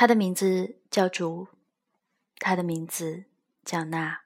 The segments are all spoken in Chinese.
他的名字叫竹，他的名字叫娜。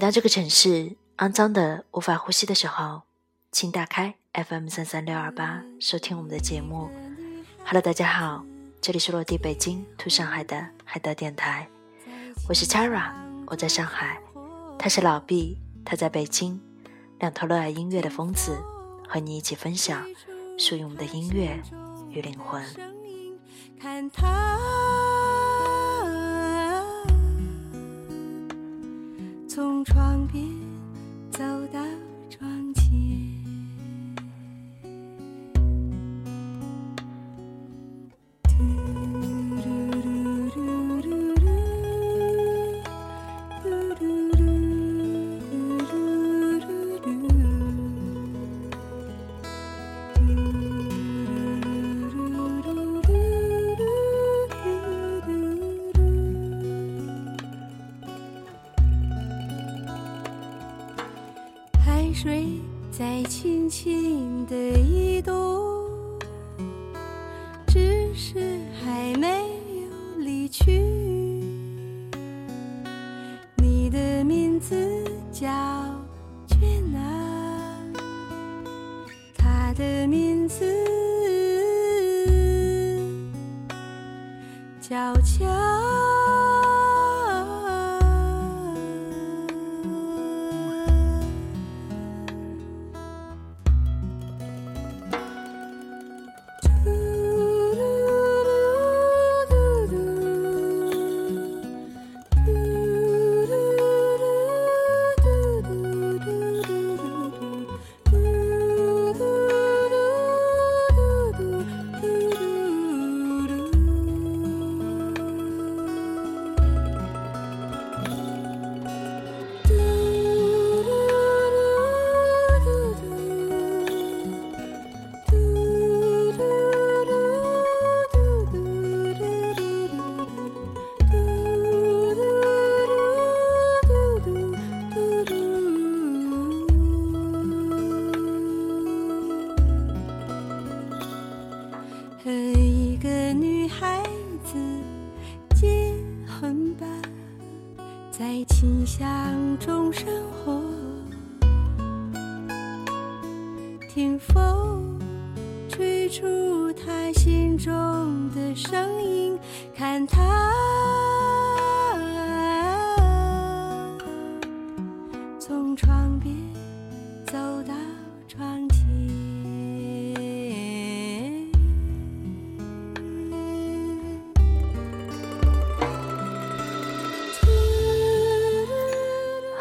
当这个城市肮脏的无法呼吸的时候，请打开 FM 三三六二八，收听我们的节目。Hello，大家好，这里是落地北京、土上海的海德电台，我是 Chara，我在上海。他是老毕，他在北京，两头热爱音乐的疯子，和你一起分享属于我们的音乐与灵魂。看他从窗边走到悄悄。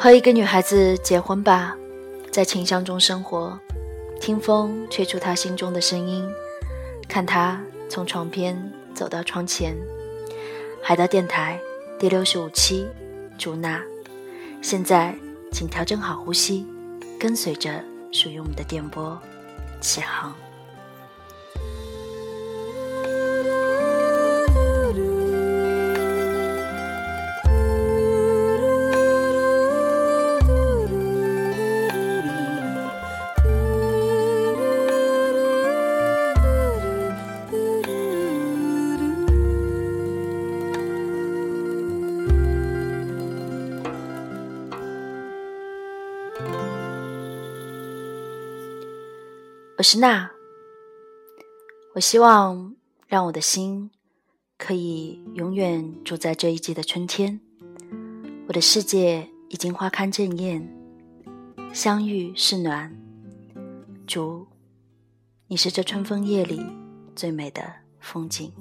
和一个女孩子结婚吧，在清香中生活。听风吹出她心中的声音，看她从床边走到窗前。海盗电台第六十五期，朱娜。现在，请调整好呼吸，跟随着属于我们的电波起航。是娜。我希望让我的心可以永远住在这一季的春天。我的世界已经花开正艳，相遇是暖。主，你是这春风夜里最美的风景。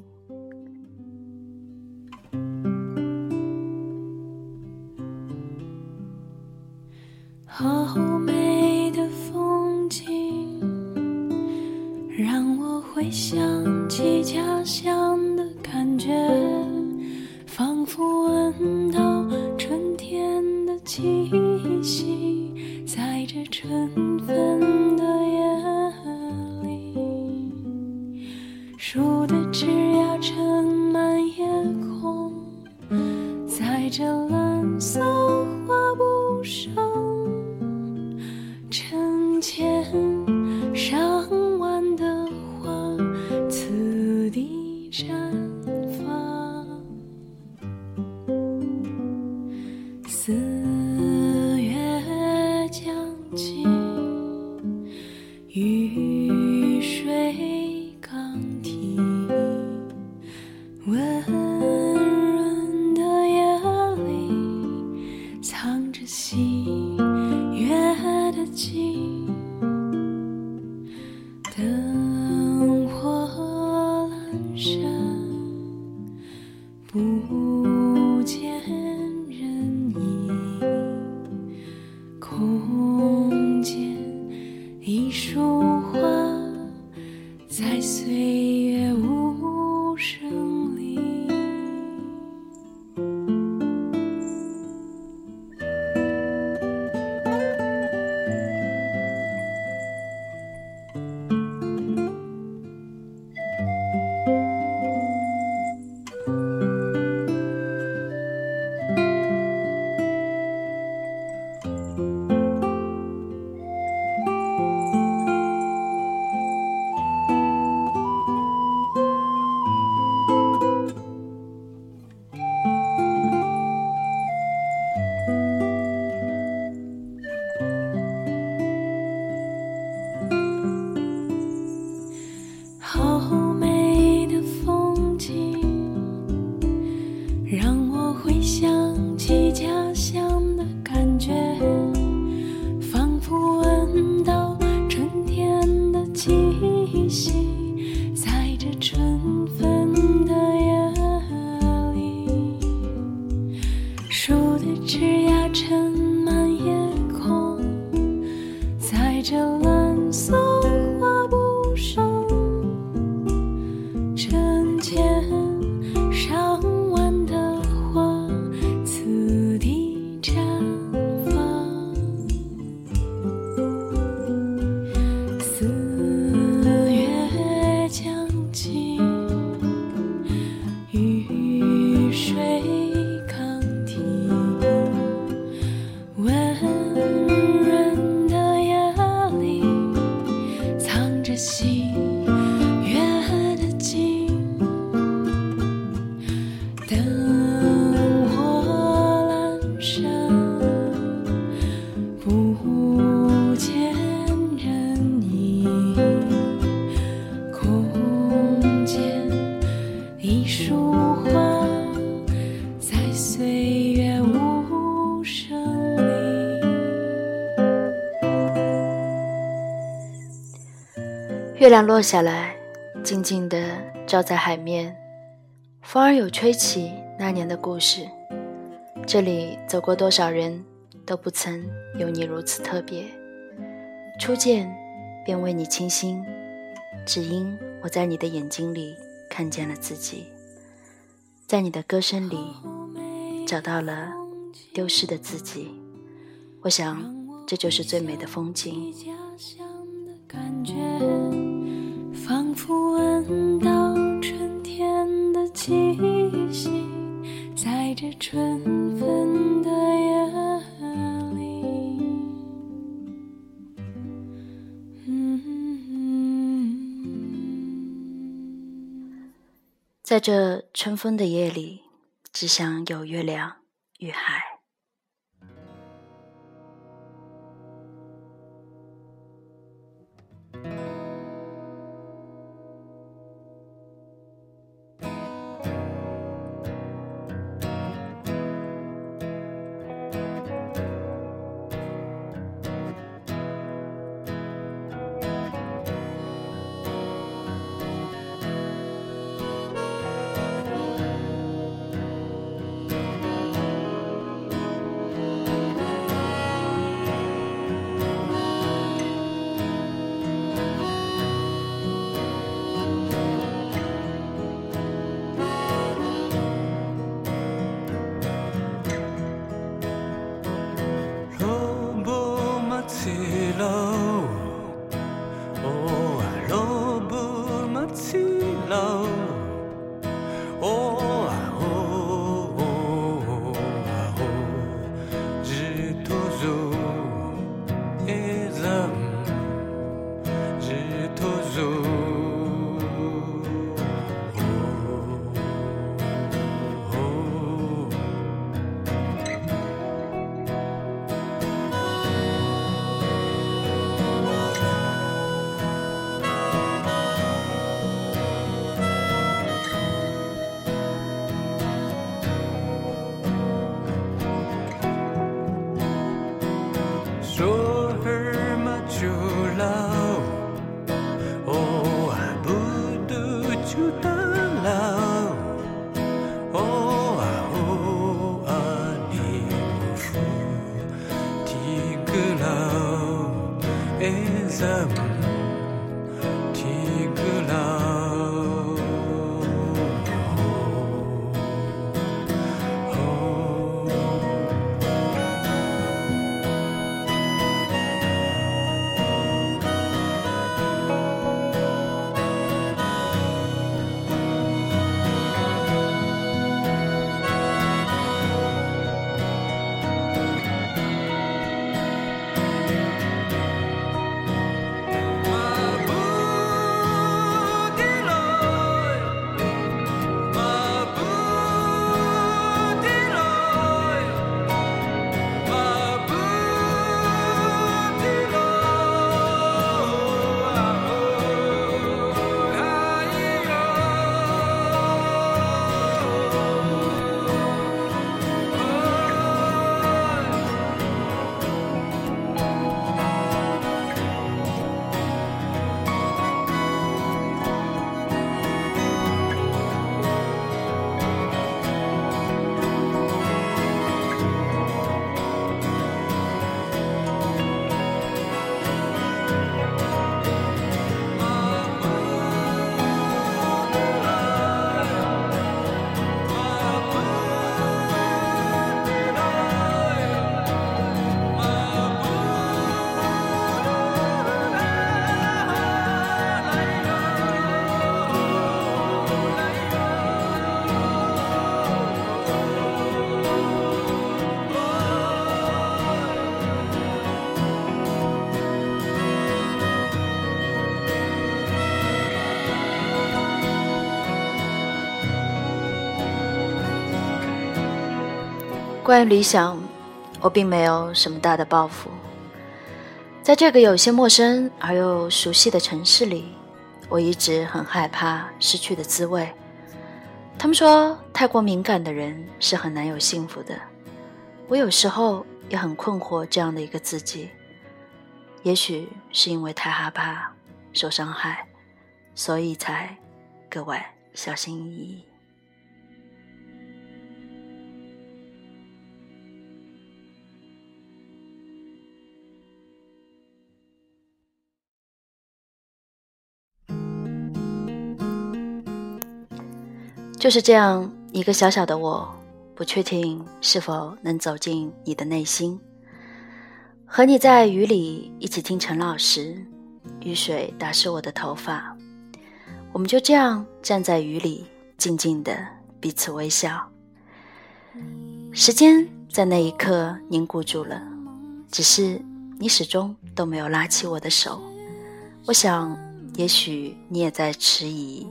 回想起家乡的感觉，仿佛闻到春天的气息，在这春是。树的枝桠撑满夜空，在这蓝月亮落下来，静静地照在海面，风儿有吹起那年的故事。这里走过多少人，都不曾有你如此特别。初见便为你倾心，只因我在你的眼睛里看见了自己，在你的歌声里找到了丢失的自己。我想，这就是最美的风景。感觉，仿佛闻到春天的气息，在这春分的夜里。嗯在这春风的夜里，只想有月亮与海。关于理想，我并没有什么大的抱负。在这个有些陌生而又熟悉的城市里，我一直很害怕失去的滋味。他们说，太过敏感的人是很难有幸福的。我有时候也很困惑这样的一个自己。也许是因为太害怕受伤害，所以才格外小心翼翼。就是这样一个小小的我，不确定是否能走进你的内心，和你在雨里一起听陈老师，雨水打湿我的头发，我们就这样站在雨里，静静的彼此微笑。时间在那一刻凝固住了，只是你始终都没有拉起我的手。我想，也许你也在迟疑，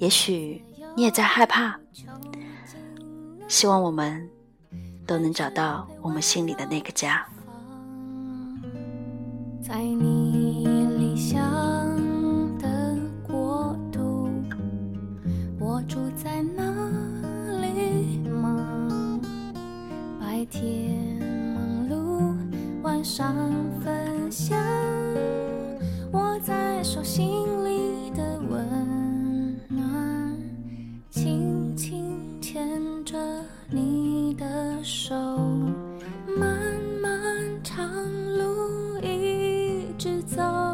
也许。你也在害怕，希望我们都能找到我们心里的那个家。在你理想的国度，我住在哪里吗？白天忙碌，晚上分享，我在手心里手漫漫长路一直走。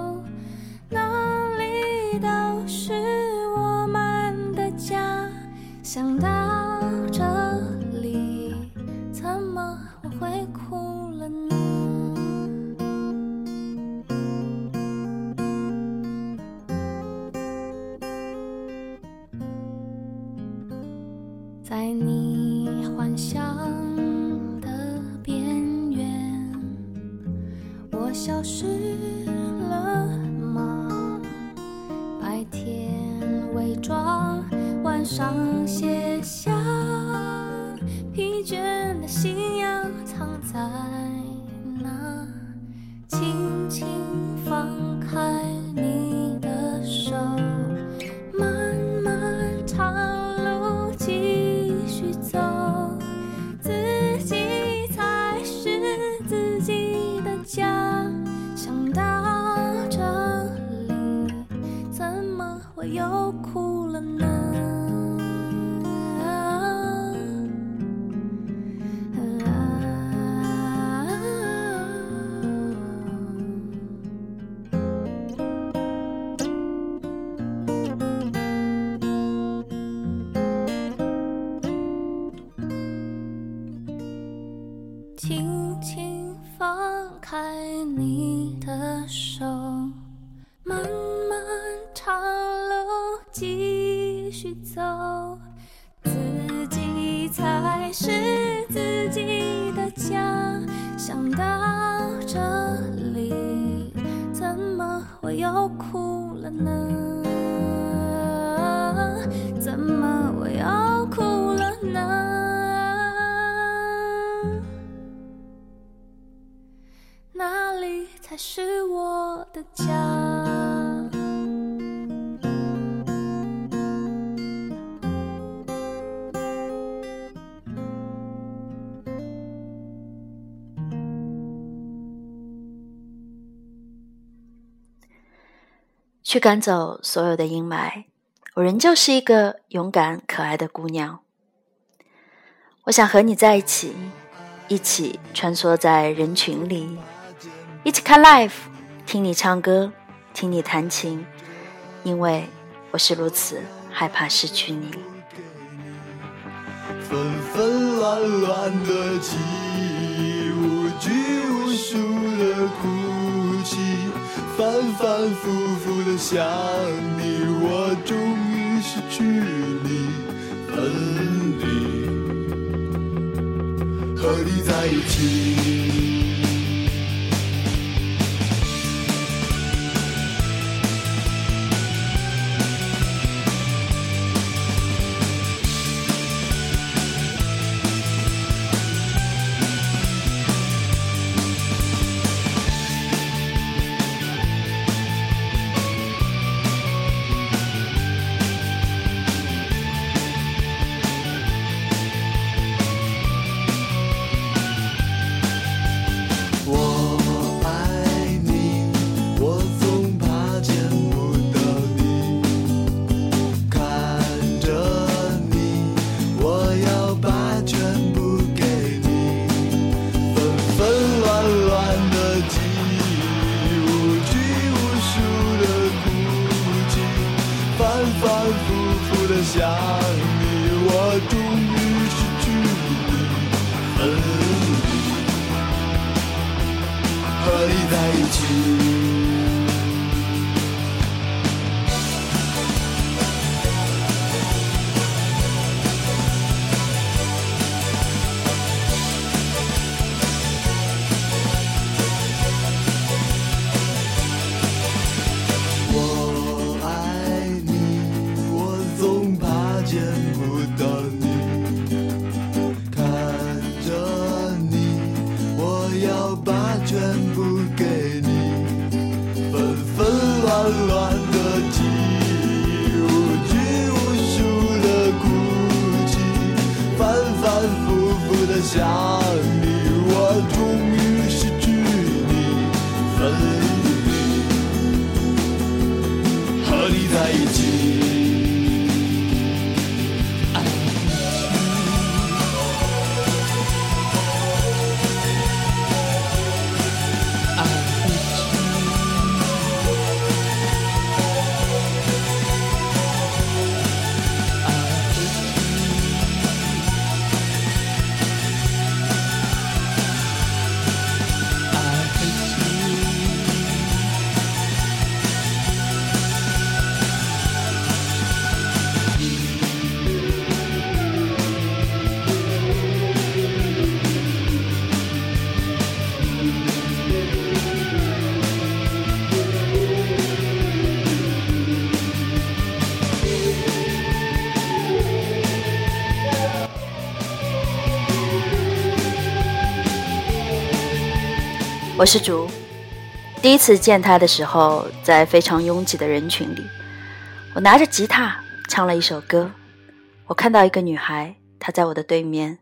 消失了吗？白天伪装晚上卸又哭了呢？怎么我要哭了呢？哪里才是我的家？去赶走所有的阴霾，我仍旧是一个勇敢可爱的姑娘。我想和你在一起，一起穿梭在人群里，一起看 live，听你唱歌，听你弹琴，因为我是如此害怕失去你。纷纷乱乱的记忆，无拘无束的哭，反反复复的想你，我终于失去你，分离，和你在一起。全部我是竹。第一次见他的时候，在非常拥挤的人群里，我拿着吉他唱了一首歌。我看到一个女孩，她在我的对面，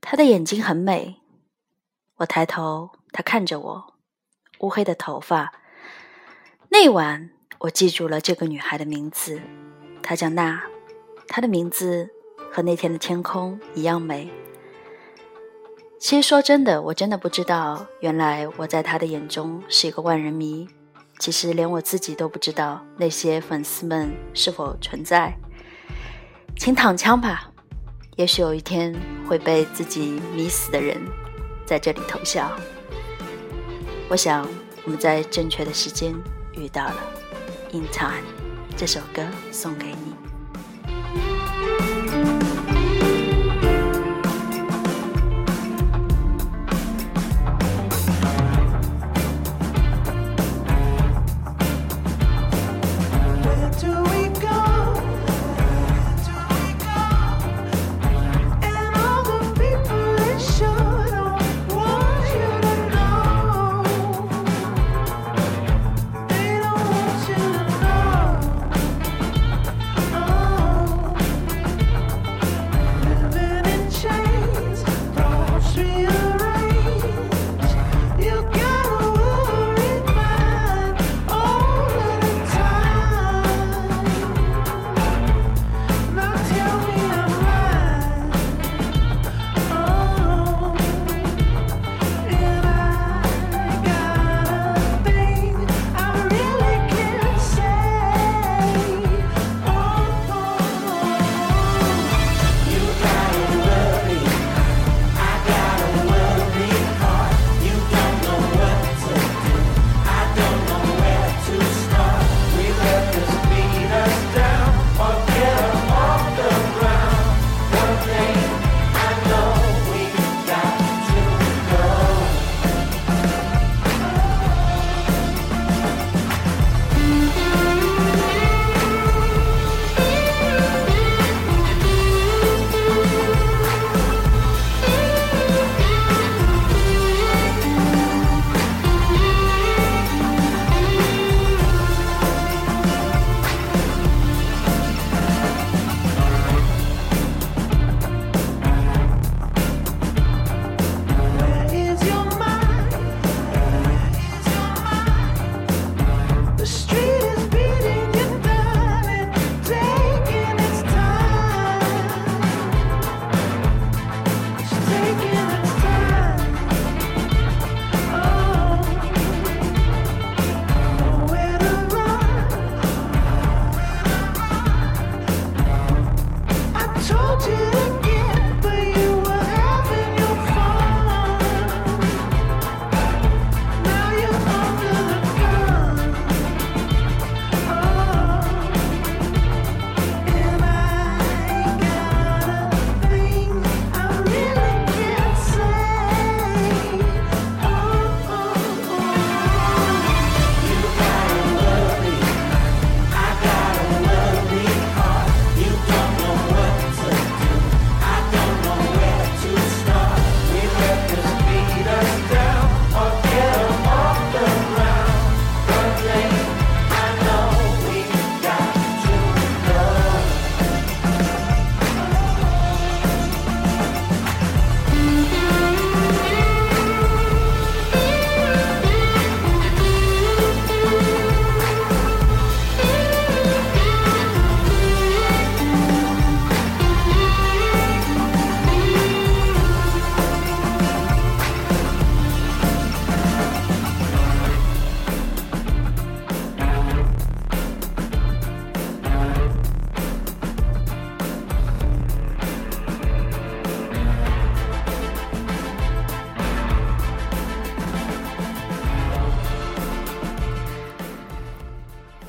她的眼睛很美。我抬头，她看着我，乌黑的头发。那晚，我记住了这个女孩的名字，她叫娜。她的名字和那天的天空一样美。其实说真的，我真的不知道，原来我在他的眼中是一个万人迷。其实连我自己都不知道那些粉丝们是否存在。请躺枪吧，也许有一天会被自己迷死的人在这里偷笑。我想我们在正确的时间遇到了。In time，这首歌送给你。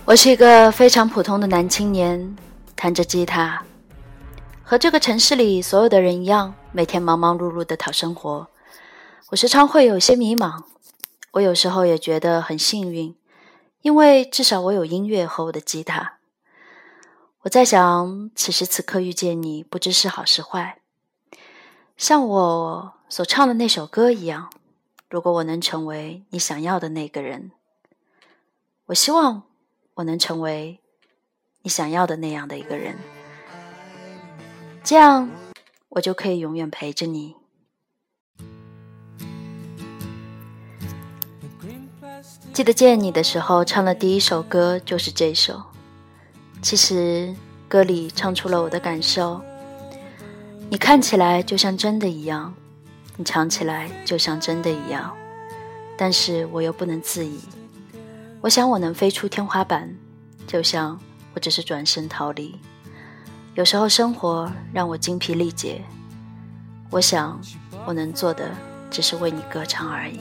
我是一个非常普通的男青年，弹着吉他，和这个城市里所有的人一样，每天忙忙碌碌的讨生活。我时常会有些迷茫，我有时候也觉得很幸运，因为至少我有音乐和我的吉他。我在想，此时此刻遇见你，不知是好是坏。像我所唱的那首歌一样，如果我能成为你想要的那个人，我希望。我能成为你想要的那样的一个人，这样我就可以永远陪着你。记得见你的时候，唱的第一首歌就是这首。其实歌里唱出了我的感受。你看起来就像真的一样，你唱起来就像真的一样，但是我又不能自已。我想我能飞出天花板，就像我只是转身逃离。有时候生活让我精疲力竭，我想我能做的只是为你歌唱而已。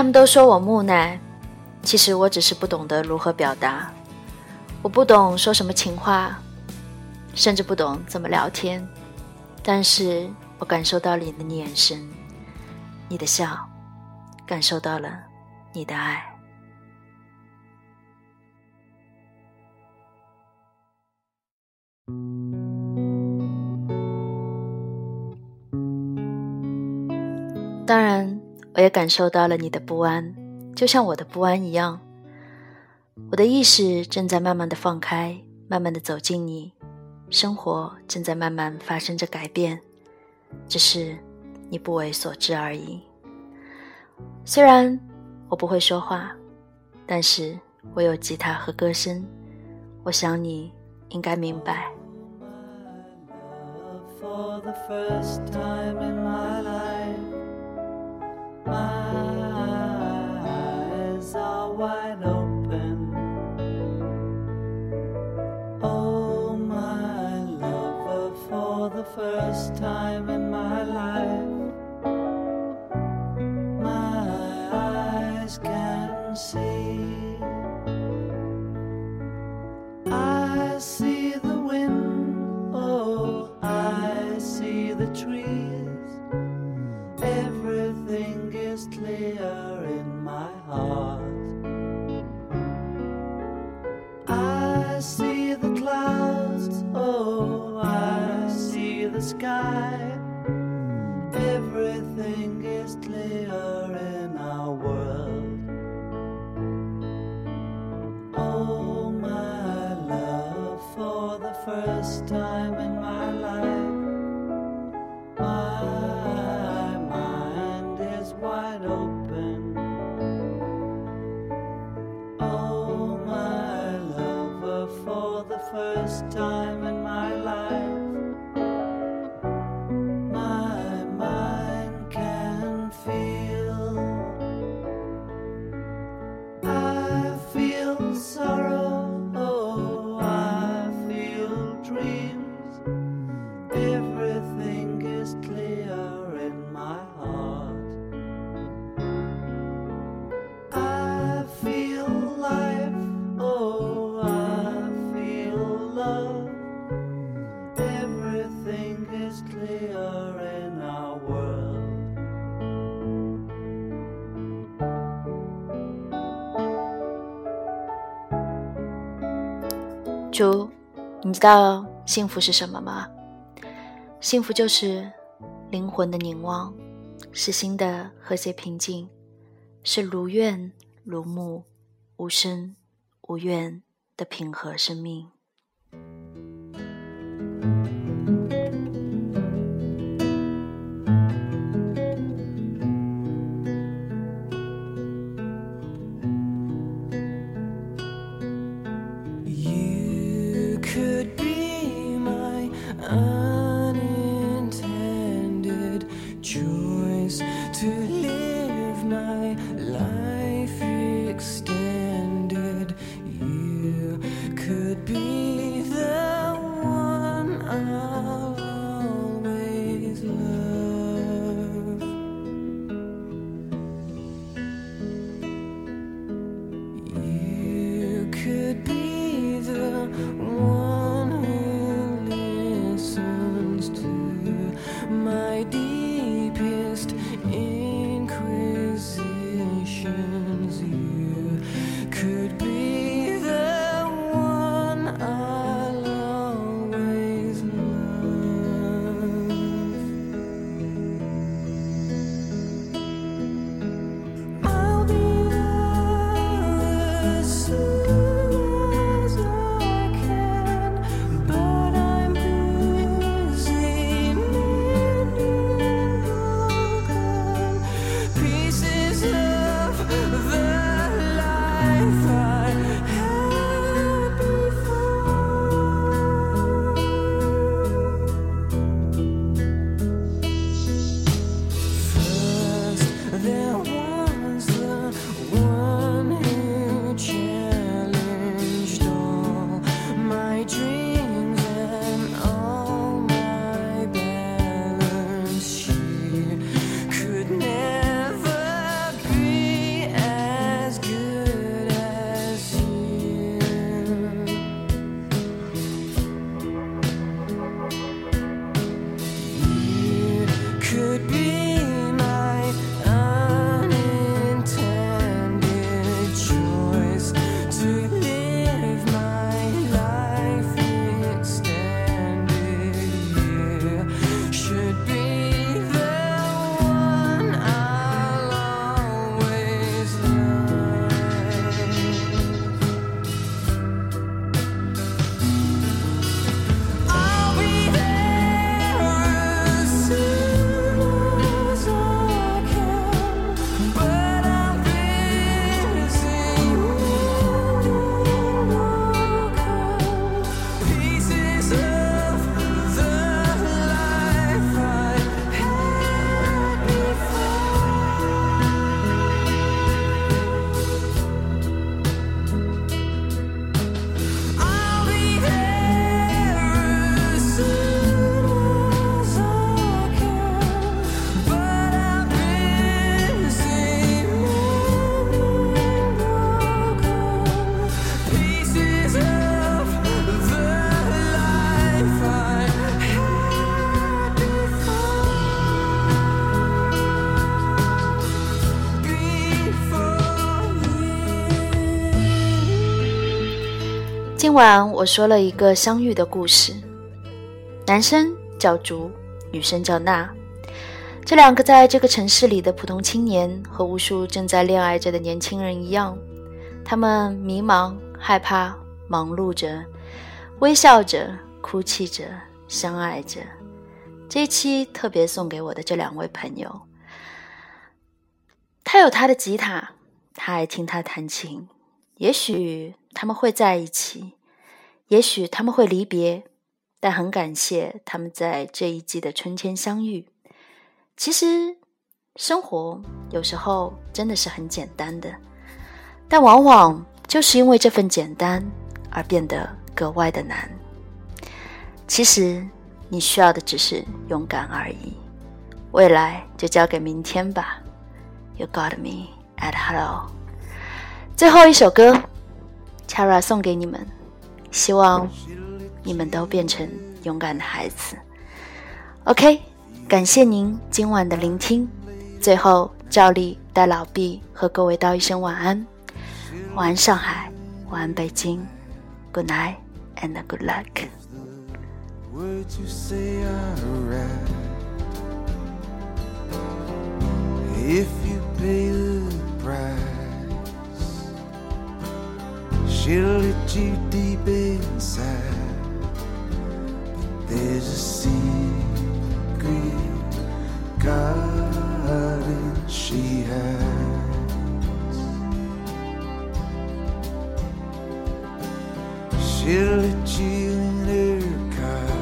他们都说我木讷，其实我只是不懂得如何表达。我不懂说什么情话，甚至不懂怎么聊天。但是我感受到了你的眼神，你的笑，感受到了你的爱。我也感受到了你的不安，就像我的不安一样。我的意识正在慢慢的放开，慢慢的走进你，生活正在慢慢发生着改变，只是你不为所知而已。虽然我不会说话，但是我有吉他和歌声，我想你应该明白。For the first time in my life, My eyes are wide open. 主，你知道幸福是什么吗？幸福就是灵魂的凝望，是心的和谐平静，是如愿如目，无声无怨的平和生命。今晚我说了一个相遇的故事，男生叫竹，女生叫娜。这两个在这个城市里的普通青年，和无数正在恋爱着的年轻人一样，他们迷茫、害怕、忙碌着，微笑着，哭泣着，相爱着。这一期特别送给我的这两位朋友。他有他的吉他，他爱听他弹琴。也许他们会在一起，也许他们会离别，但很感谢他们在这一季的春天相遇。其实，生活有时候真的是很简单的，但往往就是因为这份简单而变得格外的难。其实，你需要的只是勇敢而已。未来就交给明天吧。You got me at hello。最后一首歌，Chara 送给你们，希望你们都变成勇敢的孩子。OK。感谢您今晚的聆听。最后，照例带老毕和各位道一声晚安。晚安，上海，晚安，北京。Good night and good luck. if you believe brother She'll hit you deep inside. But there's a secret garden she hides. She'll hit you in her car.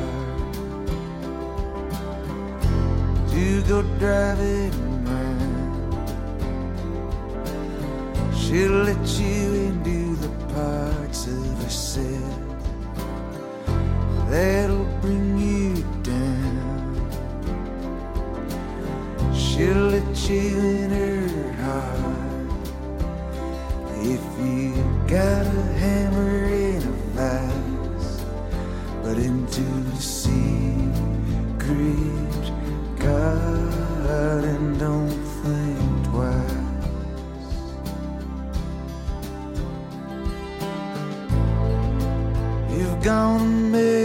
You go driving. She'll let you into herself that'll bring you down. She'll let you in her heart if you got a hammer gonna make